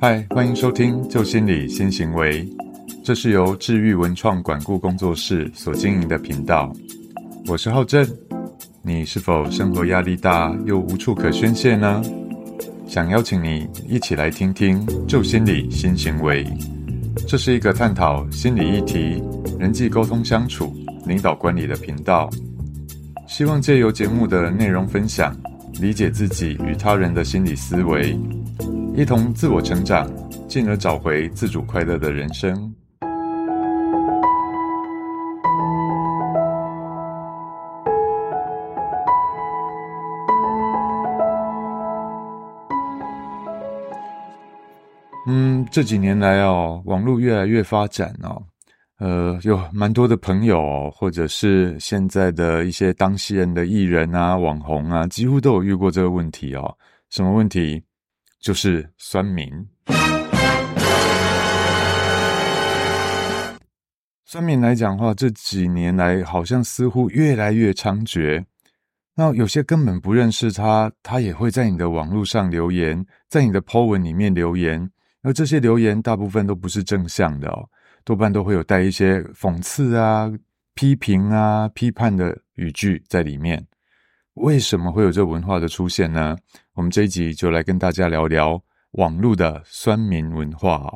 嗨，欢迎收听《旧心理新行为》，这是由治愈文创管顾工作室所经营的频道。我是浩正，你是否生活压力大又无处可宣泄呢？想邀请你一起来听听《旧心理新行为》，这是一个探讨心理议题、人际沟通相处、领导管理的频道。希望借由节目的内容分享，理解自己与他人的心理思维。一同自我成长，进而找回自主快乐的人生。嗯，这几年来哦，网络越来越发展哦，呃，有蛮多的朋友，或者是现在的一些当事人的艺人啊、网红啊，几乎都有遇过这个问题哦。什么问题？就是酸民，酸民来讲话，这几年来好像似乎越来越猖獗。那有些根本不认识他，他也会在你的网络上留言，在你的 po 文里面留言。而这些留言大部分都不是正向的哦，多半都会有带一些讽刺啊、批评啊、批判的语句在里面。为什么会有这文化的出现呢？我们这一集就来跟大家聊聊网络的酸民文化啊。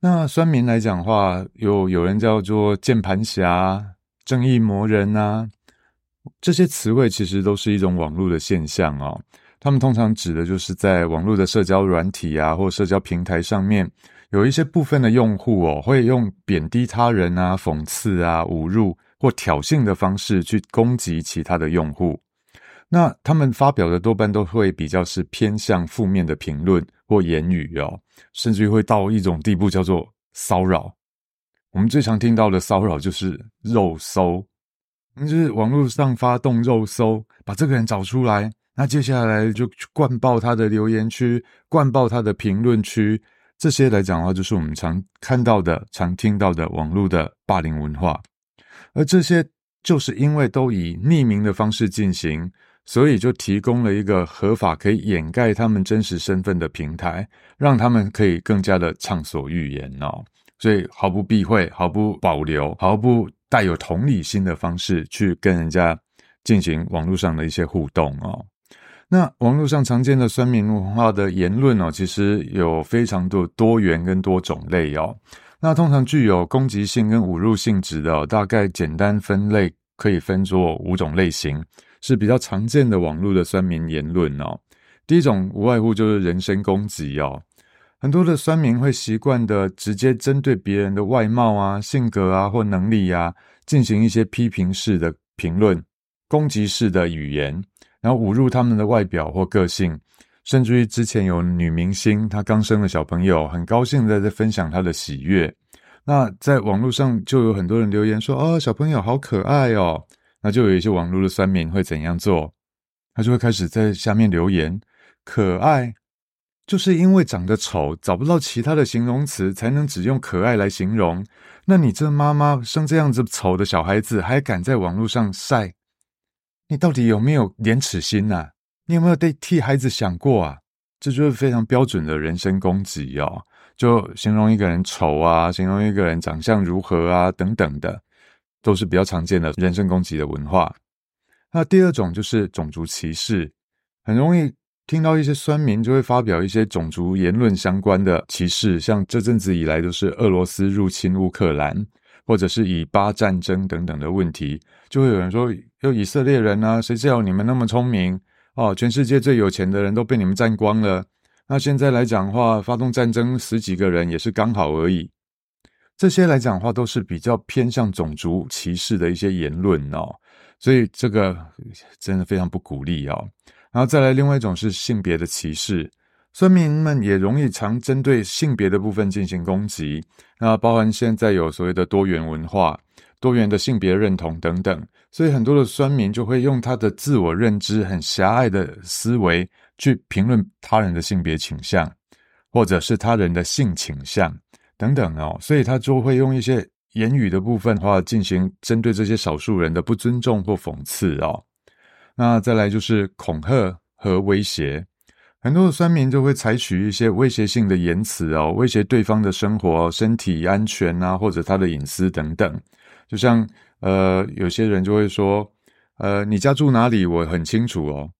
那酸民来讲话，有有人叫做键盘侠、正义魔人啊，这些词汇其实都是一种网络的现象哦。他们通常指的就是在网络的社交软体啊，或社交平台上面，有一些部分的用户哦，会用贬低他人啊、讽刺啊、侮辱或挑衅的方式去攻击其他的用户。那他们发表的多半都会比较是偏向负面的评论或言语哦，甚至于会到一种地步叫做骚扰。我们最常听到的骚扰就是肉搜，就是网络上发动肉搜，把这个人找出来，那接下来就灌爆他的留言区，灌爆他的评论区，这些来讲的话，就是我们常看到的、常听到的网络的霸凌文化。而这些就是因为都以匿名的方式进行。所以就提供了一个合法可以掩盖他们真实身份的平台，让他们可以更加的畅所欲言哦。所以毫不避讳、毫不保留、毫不带有同理心的方式去跟人家进行网络上的一些互动哦。那网络上常见的酸民文化的言论哦，其实有非常多多元跟多种类哦。那通常具有攻击性跟侮辱性质的，大概简单分类可以分作五种类型。是比较常见的网络的酸民言论哦。第一种无外乎就是人身攻击哦。很多的酸民会习惯的直接针对别人的外貌啊、性格啊或能力呀，进行一些批评式的评论、攻击式的语言，然后侮辱他们的外表或个性。甚至于之前有女明星，她刚生了小朋友，很高兴的在分享她的喜悦。那在网络上就有很多人留言说：“哦，小朋友好可爱哦。”那就有一些网络的酸民会怎样做？他就会开始在下面留言：“可爱，就是因为长得丑，找不到其他的形容词，才能只用可爱来形容。那你这妈妈生这样子丑的小孩子，还敢在网络上晒？你到底有没有廉耻心呐？你有没有得替孩子想过啊？这就是非常标准的人身攻击哦，就形容一个人丑啊，形容一个人长相如何啊，等等的。”都是比较常见的人身攻击的文化。那第二种就是种族歧视，很容易听到一些酸民就会发表一些种族言论相关的歧视，像这阵子以来都是俄罗斯入侵乌克兰，或者是以巴战争等等的问题，就会有人说：“有以色列人啊，谁知道你们那么聪明哦？全世界最有钱的人都被你们占光了。那现在来讲话，发动战争十几个人也是刚好而已。”这些来讲话都是比较偏向种族歧视的一些言论哦，所以这个真的非常不鼓励哦。然后再来，另外一种是性别的歧视，村民们也容易常针对性别的部分进行攻击。那包含现在有所谓的多元文化、多元的性别认同等等，所以很多的酸民就会用他的自我认知很狭隘的思维去评论他人的性别倾向，或者是他人的性倾向。等等哦，所以他就会用一些言语的部分的话进行针对这些少数人的不尊重或讽刺哦。那再来就是恐吓和威胁，很多的酸民就会采取一些威胁性的言辞哦，威胁对方的生活、身体安全啊，或者他的隐私等等。就像呃，有些人就会说，呃，你家住哪里？我很清楚哦。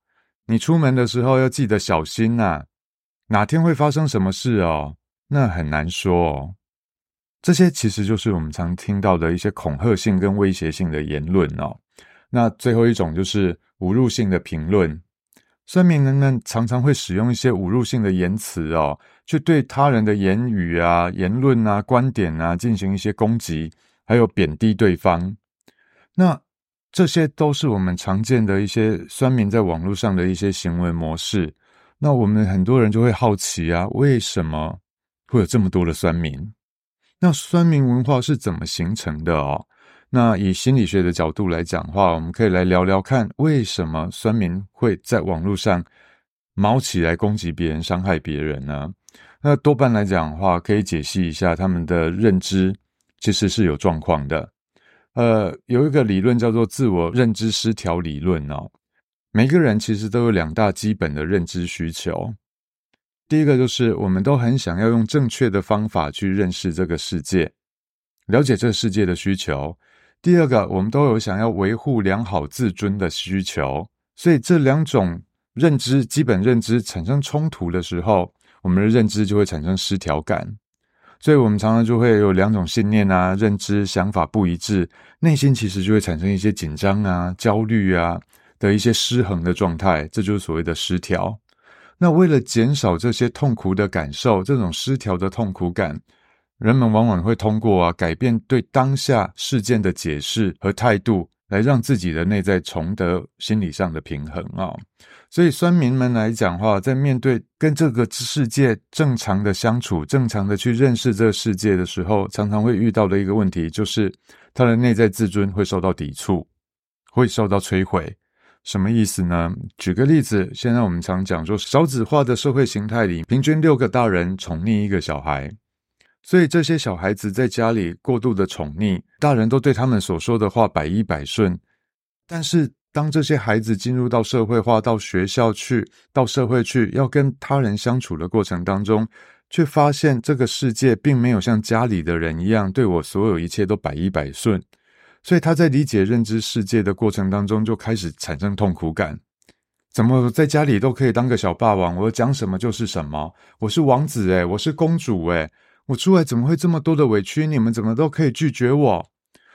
你出门的时候要记得小心呐，哪天会发生什么事哦？那很难说哦。这些其实就是我们常听到的一些恐吓性跟威胁性的言论哦。那最后一种就是侮辱性的评论。酸民人们常常会使用一些侮辱性的言辞哦，去对他人的言语啊、言论啊、观点啊进行一些攻击，还有贬低对方。那这些都是我们常见的一些酸民在网络上的一些行为模式。那我们很多人就会好奇啊，为什么会有这么多的酸民？那酸民文化是怎么形成的哦？那以心理学的角度来讲的话，我们可以来聊聊看，为什么酸民会在网络上毛起来攻击别人、伤害别人呢？那多半来讲的话，可以解析一下他们的认知其实是有状况的。呃，有一个理论叫做自我认知失调理论哦。每个人其实都有两大基本的认知需求，第一个就是我们都很想要用正确的方法去认识这个世界，了解这个世界的需求。第二个，我们都有想要维护良好自尊的需求，所以这两种认知、基本认知产生冲突的时候，我们的认知就会产生失调感。所以，我们常常就会有两种信念啊、认知、想法不一致，内心其实就会产生一些紧张啊、焦虑啊的一些失衡的状态，这就是所谓的失调。那为了减少这些痛苦的感受，这种失调的痛苦感。人们往往会通过啊改变对当下事件的解释和态度，来让自己的内在重得心理上的平衡啊。所以，酸民们来讲话，在面对跟这个世界正常的相处、正常的去认识这个世界的时候，常常会遇到的一个问题，就是他的内在自尊会受到抵触，会受到摧毁。什么意思呢？举个例子，现在我们常讲说，少子化的社会形态里，平均六个大人宠溺一个小孩。所以这些小孩子在家里过度的宠溺，大人都对他们所说的话百依百顺。但是当这些孩子进入到社会化、到学校去、到社会去，要跟他人相处的过程当中，却发现这个世界并没有像家里的人一样对我所有一切都百依百顺。所以他在理解认知世界的过程当中，就开始产生痛苦感。怎么在家里都可以当个小霸王？我讲什么就是什么？我是王子诶，我是公主诶。我出来怎么会这么多的委屈？你们怎么都可以拒绝我？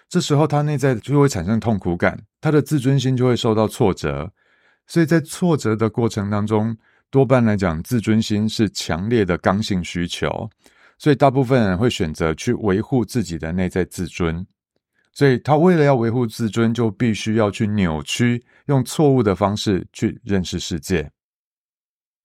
这时候他内在就会产生痛苦感，他的自尊心就会受到挫折。所以在挫折的过程当中，多半来讲，自尊心是强烈的刚性需求，所以大部分人会选择去维护自己的内在自尊。所以他为了要维护自尊，就必须要去扭曲，用错误的方式去认识世界。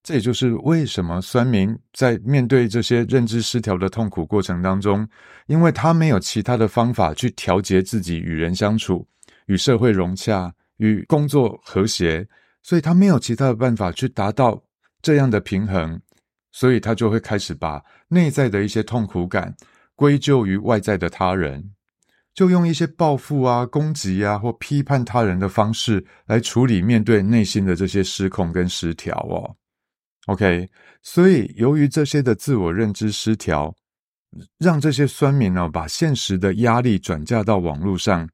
这也就是为什么酸民在面对这些认知失调的痛苦过程当中，因为他没有其他的方法去调节自己与人相处、与社会融洽、与工作和谐，所以他没有其他的办法去达到这样的平衡，所以他就会开始把内在的一些痛苦感归咎于外在的他人，就用一些报复啊、攻击啊或批判他人的方式来处理面对内心的这些失控跟失调哦。OK，所以由于这些的自我认知失调，让这些酸民呢把现实的压力转嫁到网络上，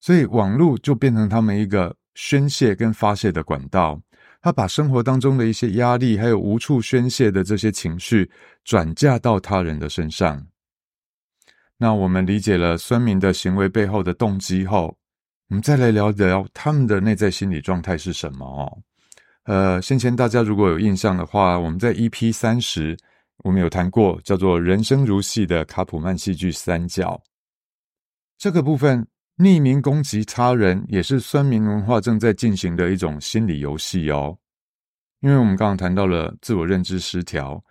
所以网络就变成他们一个宣泄跟发泄的管道。他把生活当中的一些压力，还有无处宣泄的这些情绪，转嫁到他人的身上。那我们理解了酸民的行为背后的动机后，我们再来聊聊他们的内在心理状态是什么哦。呃，先前大家如果有印象的话，我们在 EP 三十，我们有谈过叫做“人生如戏”的卡普曼戏剧三角。这个部分匿名攻击他人，也是酸民文化正在进行的一种心理游戏哦。因为我们刚刚谈到了自我认知失调，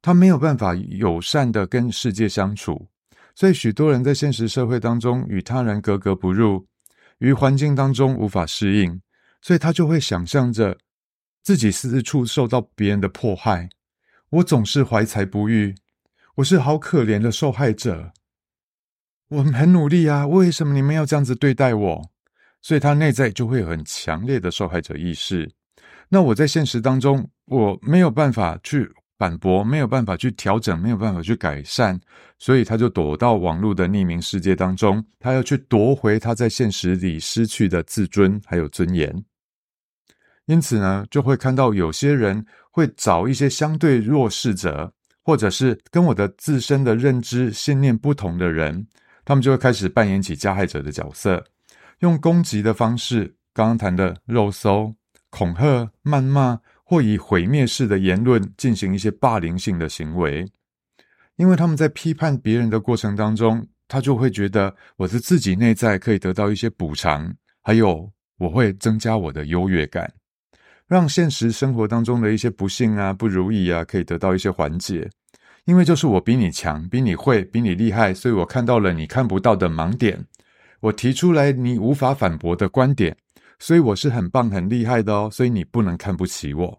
他没有办法友善的跟世界相处，所以许多人在现实社会当中与他人格格不入，于环境当中无法适应，所以他就会想象着。自己四处受到别人的迫害，我总是怀才不遇，我是好可怜的受害者。我很努力啊，为什么你们要这样子对待我？所以他内在就会有很强烈的受害者意识。那我在现实当中，我没有办法去反驳，没有办法去调整，没有办法去改善，所以他就躲到网络的匿名世界当中，他要去夺回他在现实里失去的自尊还有尊严。因此呢，就会看到有些人会找一些相对弱势者，或者是跟我的自身的认知信念不同的人，他们就会开始扮演起加害者的角色，用攻击的方式，刚刚谈的肉搜。恐吓、谩骂或以毁灭式的言论进行一些霸凌性的行为，因为他们在批判别人的过程当中，他就会觉得我的自己内在可以得到一些补偿，还有我会增加我的优越感，让现实生活当中的一些不幸啊、不如意啊，可以得到一些缓解。因为就是我比你强、比你会、比你厉害，所以我看到了你看不到的盲点，我提出来你无法反驳的观点。所以我是很棒、很厉害的哦，所以你不能看不起我。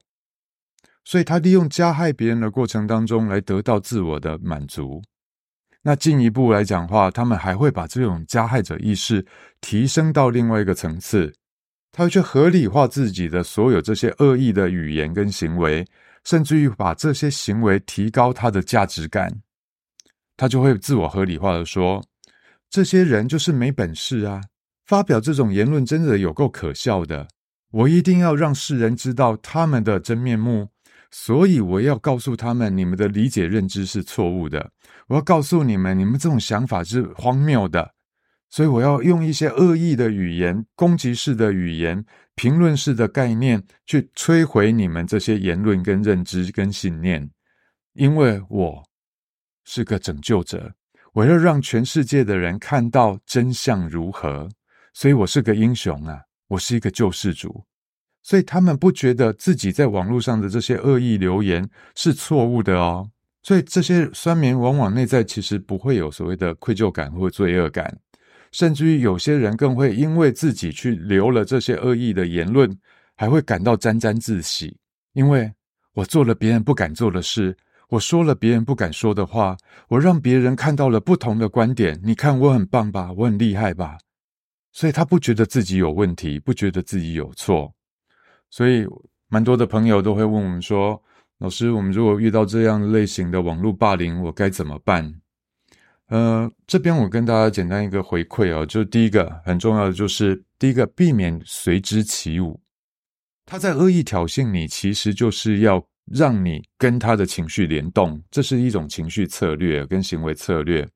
所以他利用加害别人的过程当中来得到自我的满足。那进一步来讲话，他们还会把这种加害者意识提升到另外一个层次，他会去合理化自己的所有这些恶意的语言跟行为，甚至于把这些行为提高他的价值感。他就会自我合理化的说：这些人就是没本事啊。发表这种言论真的有够可笑的！我一定要让世人知道他们的真面目，所以我要告诉他们，你们的理解认知是错误的。我要告诉你们，你们这种想法是荒谬的。所以我要用一些恶意的语言、攻击式的语言、评论式的概念，去摧毁你们这些言论、跟认知、跟信念。因为我是个拯救者，我要让全世界的人看到真相如何。所以我是个英雄啊，我是一个救世主，所以他们不觉得自己在网络上的这些恶意留言是错误的哦。所以这些酸民往往内在其实不会有所谓的愧疚感或罪恶感，甚至于有些人更会因为自己去留了这些恶意的言论，还会感到沾沾自喜，因为我做了别人不敢做的事，我说了别人不敢说的话，我让别人看到了不同的观点。你看我很棒吧，我很厉害吧。所以他不觉得自己有问题，不觉得自己有错，所以蛮多的朋友都会问我们说：“老师，我们如果遇到这样类型的网络霸凌，我该怎么办？”呃，这边我跟大家简单一个回馈哦，就第一个很重要的就是，第一个避免随之起舞。他在恶意挑衅你，其实就是要让你跟他的情绪联动，这是一种情绪策略跟行为策略。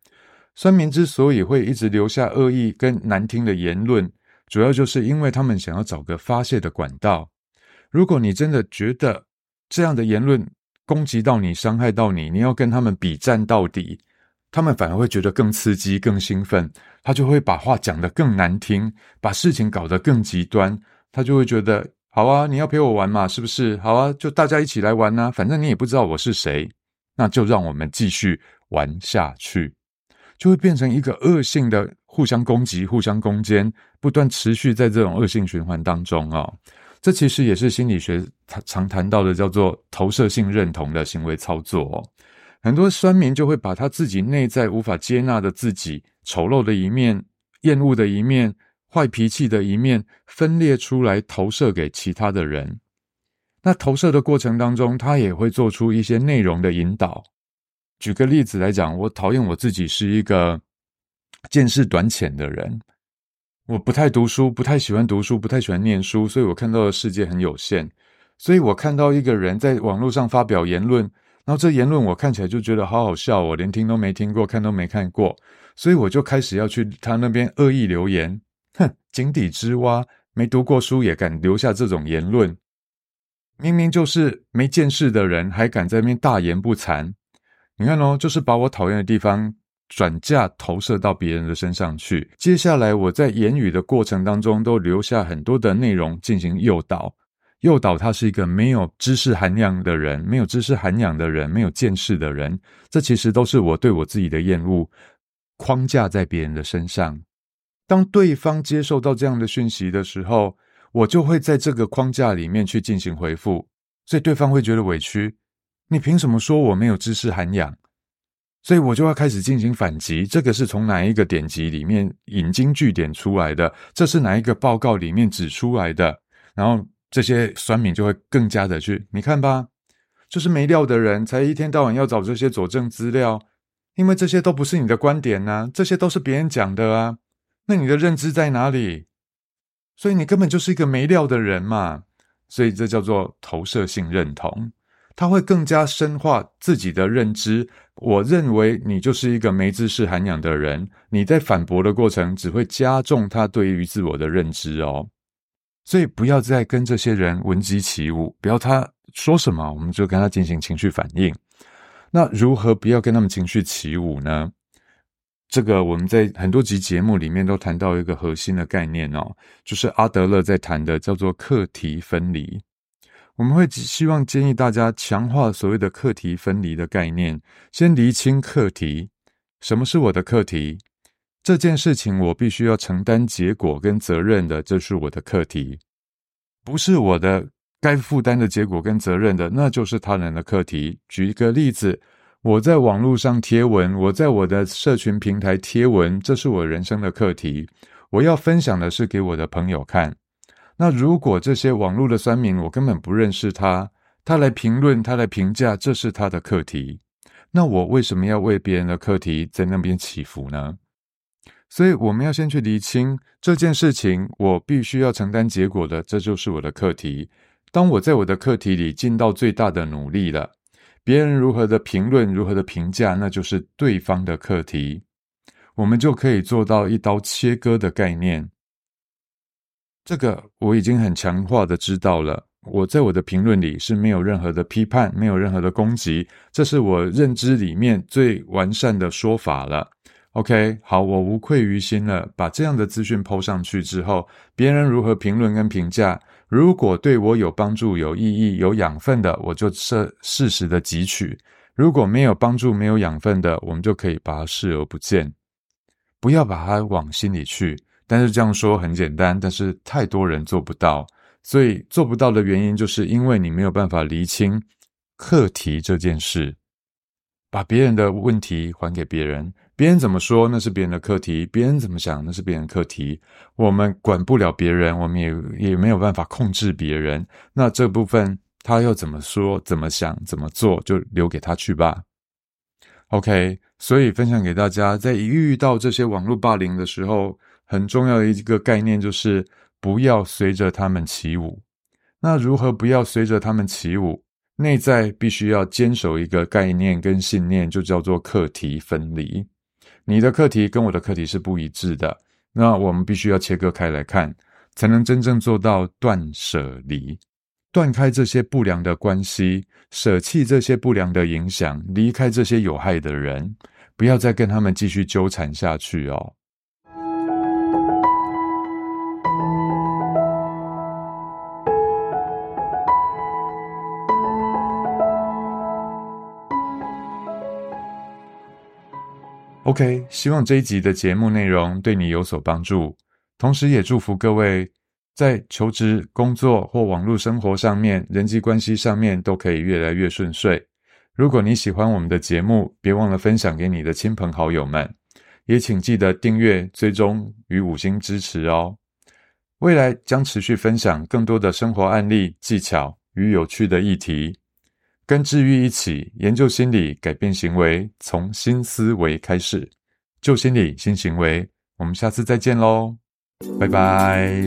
酸民之所以会一直留下恶意跟难听的言论，主要就是因为他们想要找个发泄的管道。如果你真的觉得这样的言论攻击到你、伤害到你，你要跟他们比战到底，他们反而会觉得更刺激、更兴奋，他就会把话讲得更难听，把事情搞得更极端。他就会觉得好啊，你要陪我玩嘛，是不是？好啊，就大家一起来玩呐，反正你也不知道我是谁，那就让我们继续玩下去。就会变成一个恶性的互相攻击、互相攻坚，不断持续在这种恶性循环当中啊。这其实也是心理学常谈到的，叫做投射性认同的行为操作。很多酸民就会把他自己内在无法接纳的自己、丑陋的一面、厌恶的一面、坏脾气的一面分裂出来，投射给其他的人。那投射的过程当中，他也会做出一些内容的引导。举个例子来讲，我讨厌我自己是一个见识短浅的人，我不太读书，不太喜欢读书，不太喜欢念书，所以我看到的世界很有限。所以我看到一个人在网络上发表言论，然后这言论我看起来就觉得好好笑，我连听都没听过，看都没看过，所以我就开始要去他那边恶意留言，哼，井底之蛙，没读过书也敢留下这种言论，明明就是没见识的人，还敢在那边大言不惭。你看哦，就是把我讨厌的地方转嫁投射到别人的身上去。接下来我在言语的过程当中，都留下很多的内容进行诱导，诱导他是一个没有知识涵养的人，没有知识涵养的人，没有见识的人。这其实都是我对我自己的厌恶，框架在别人的身上。当对方接受到这样的讯息的时候，我就会在这个框架里面去进行回复，所以对方会觉得委屈。你凭什么说我没有知识涵养？所以我就要开始进行反击。这个是从哪一个典籍里面引经据典出来的？这是哪一个报告里面指出来的？然后这些酸民就会更加的去，你看吧，就是没料的人才一天到晚要找这些佐证资料，因为这些都不是你的观点呐，这些都是别人讲的啊，那你的认知在哪里？所以你根本就是一个没料的人嘛，所以这叫做投射性认同，他会更加深化自己的认知。我认为你就是一个没知识涵养的人，你在反驳的过程只会加重他对于自我的认知哦。所以不要再跟这些人闻鸡起舞，不要他说什么我们就跟他进行情绪反应。那如何不要跟他们情绪起舞呢？这个我们在很多集节目里面都谈到一个核心的概念哦，就是阿德勒在谈的叫做课题分离。我们会希望建议大家强化所谓的课题分离的概念，先厘清课题，什么是我的课题？这件事情我必须要承担结果跟责任的，这是我的课题，不是我的该负担的结果跟责任的，那就是他人的课题。举一个例子。我在网络上贴文，我在我的社群平台贴文，这是我人生的课题。我要分享的是给我的朋友看。那如果这些网络的酸民，我根本不认识他，他来评论，他来评价，这是他的课题。那我为什么要为别人的课题在那边祈福呢？所以我们要先去厘清这件事情，我必须要承担结果的，这就是我的课题。当我在我的课题里尽到最大的努力了。别人如何的评论，如何的评价，那就是对方的课题。我们就可以做到一刀切割的概念。这个我已经很强化的知道了。我在我的评论里是没有任何的批判，没有任何的攻击，这是我认知里面最完善的说法了。OK，好，我无愧于心了。把这样的资讯抛上去之后，别人如何评论跟评价？如果对我有帮助、有意义、有养分的，我就适适时的汲取；如果没有帮助、没有养分的，我们就可以把它视而不见，不要把它往心里去。但是这样说很简单，但是太多人做不到，所以做不到的原因，就是因为你没有办法厘清课题这件事，把别人的问题还给别人。别人怎么说，那是别人的课题；别人怎么想，那是别人课题。我们管不了别人，我们也也没有办法控制别人。那这部分他要怎么说、怎么想、怎么做，就留给他去吧。OK，所以分享给大家，在一遇到这些网络霸凌的时候，很重要的一个概念就是不要随着他们起舞。那如何不要随着他们起舞？内在必须要坚守一个概念跟信念，就叫做课题分离。你的课题跟我的课题是不一致的，那我们必须要切割开来看，才能真正做到断舍离，断开这些不良的关系，舍弃这些不良的影响，离开这些有害的人，不要再跟他们继续纠缠下去哦。OK，希望这一集的节目内容对你有所帮助，同时也祝福各位在求职、工作或网络生活上面、人际关系上面都可以越来越顺遂。如果你喜欢我们的节目，别忘了分享给你的亲朋好友们，也请记得订阅、追踪与五星支持哦。未来将持续分享更多的生活案例、技巧与有趣的议题。跟治愈一起研究心理，改变行为，从新思维开始，旧心理新行为。我们下次再见喽，拜拜。